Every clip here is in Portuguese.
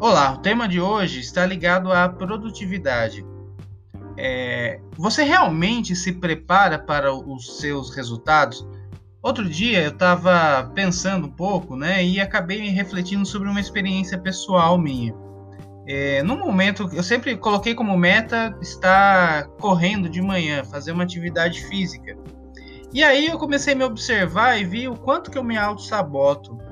Olá, o tema de hoje está ligado à produtividade. É, você realmente se prepara para os seus resultados? Outro dia eu estava pensando um pouco, né, e acabei refletindo sobre uma experiência pessoal minha. É, no momento, eu sempre coloquei como meta estar correndo de manhã, fazer uma atividade física. E aí eu comecei a me observar e vi o quanto que eu me auto-saboto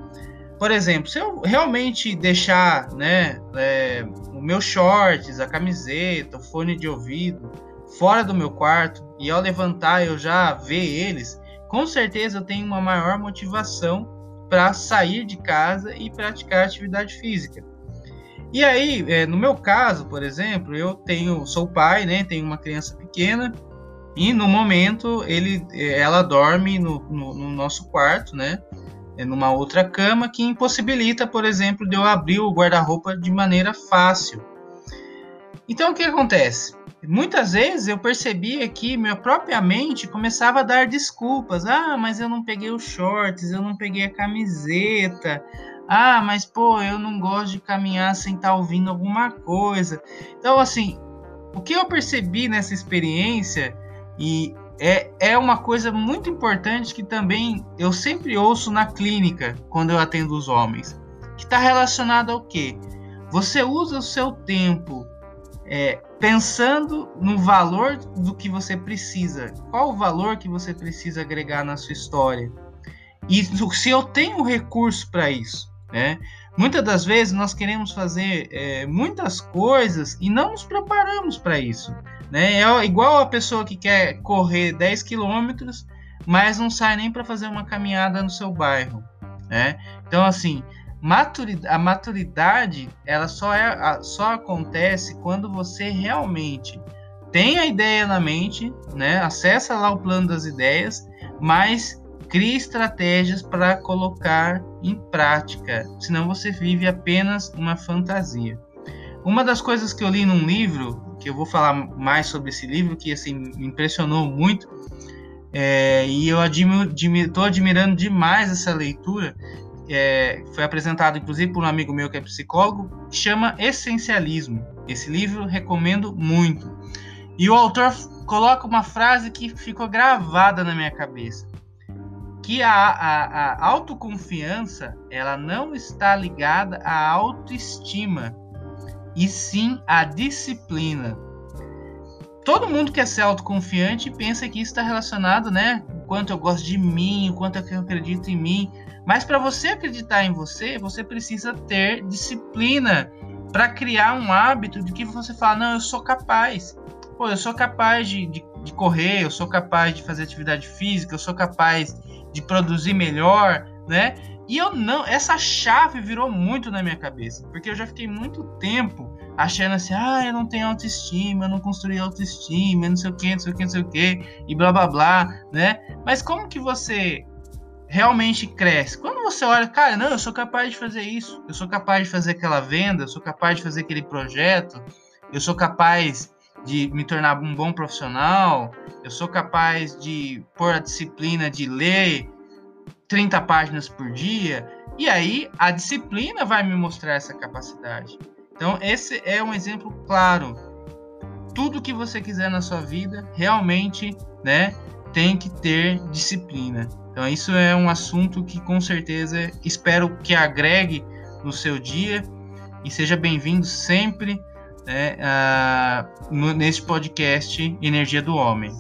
por exemplo, se eu realmente deixar né, é, o meu shorts, a camiseta, o fone de ouvido fora do meu quarto e ao levantar eu já ver eles, com certeza eu tenho uma maior motivação para sair de casa e praticar atividade física. E aí, é, no meu caso, por exemplo, eu tenho, sou pai, né, tenho uma criança pequena e no momento ele, ela dorme no, no, no nosso quarto, né? É, numa outra cama que impossibilita, por exemplo, de eu abrir o guarda-roupa de maneira fácil. Então o que acontece? Muitas vezes eu percebia que minha própria mente começava a dar desculpas. Ah, mas eu não peguei os shorts, eu não peguei a camiseta. Ah, mas pô, eu não gosto de caminhar sem estar tá ouvindo alguma coisa. Então, assim, o que eu percebi nessa experiência e é, é uma coisa muito importante que também eu sempre ouço na clínica quando eu atendo os homens, que está relacionado ao que? Você usa o seu tempo é, pensando no valor do que você precisa. Qual o valor que você precisa agregar na sua história? E se eu tenho recurso para isso, né? Muitas das vezes nós queremos fazer é, muitas coisas e não nos preparamos para isso. Né? É igual a pessoa que quer correr 10 quilômetros, mas não sai nem para fazer uma caminhada no seu bairro. Né? Então, assim, maturidade, a maturidade ela só, é, só acontece quando você realmente tem a ideia na mente, né? acessa lá o plano das ideias, mas cria estratégias para colocar em prática, senão você vive apenas uma fantasia. Uma das coisas que eu li num livro eu vou falar mais sobre esse livro, que assim, me impressionou muito. É, e eu estou admirando demais essa leitura. É, foi apresentado inclusive por um amigo meu que é psicólogo, chama Essencialismo. Esse livro recomendo muito. E o autor coloca uma frase que ficou gravada na minha cabeça, que a, a, a autoconfiança ela não está ligada à autoestima, e sim a disciplina. Todo mundo quer ser autoconfiante pensa que isso está relacionado, né? O quanto eu gosto de mim, o quanto eu acredito em mim. Mas para você acreditar em você, você precisa ter disciplina para criar um hábito de que você fala: não, eu sou capaz. Pô, eu sou capaz de, de, de correr, eu sou capaz de fazer atividade física, eu sou capaz de produzir melhor, né? E eu não, essa chave virou muito na minha cabeça, porque eu já fiquei muito tempo achando assim, ah, eu não tenho autoestima, eu não construí autoestima, não sei o que, não sei o que, não sei o que, e blá blá blá, né? Mas como que você realmente cresce? Quando você olha, cara, não, eu sou capaz de fazer isso, eu sou capaz de fazer aquela venda, eu sou capaz de fazer aquele projeto, eu sou capaz de me tornar um bom profissional, eu sou capaz de pôr a disciplina de ler 30 páginas por dia, e aí a disciplina vai me mostrar essa capacidade. Então, esse é um exemplo claro. Tudo que você quiser na sua vida, realmente, né, tem que ter disciplina. Então, isso é um assunto que com certeza espero que agregue no seu dia e seja bem-vindo sempre né, uh, no, nesse podcast Energia do Homem.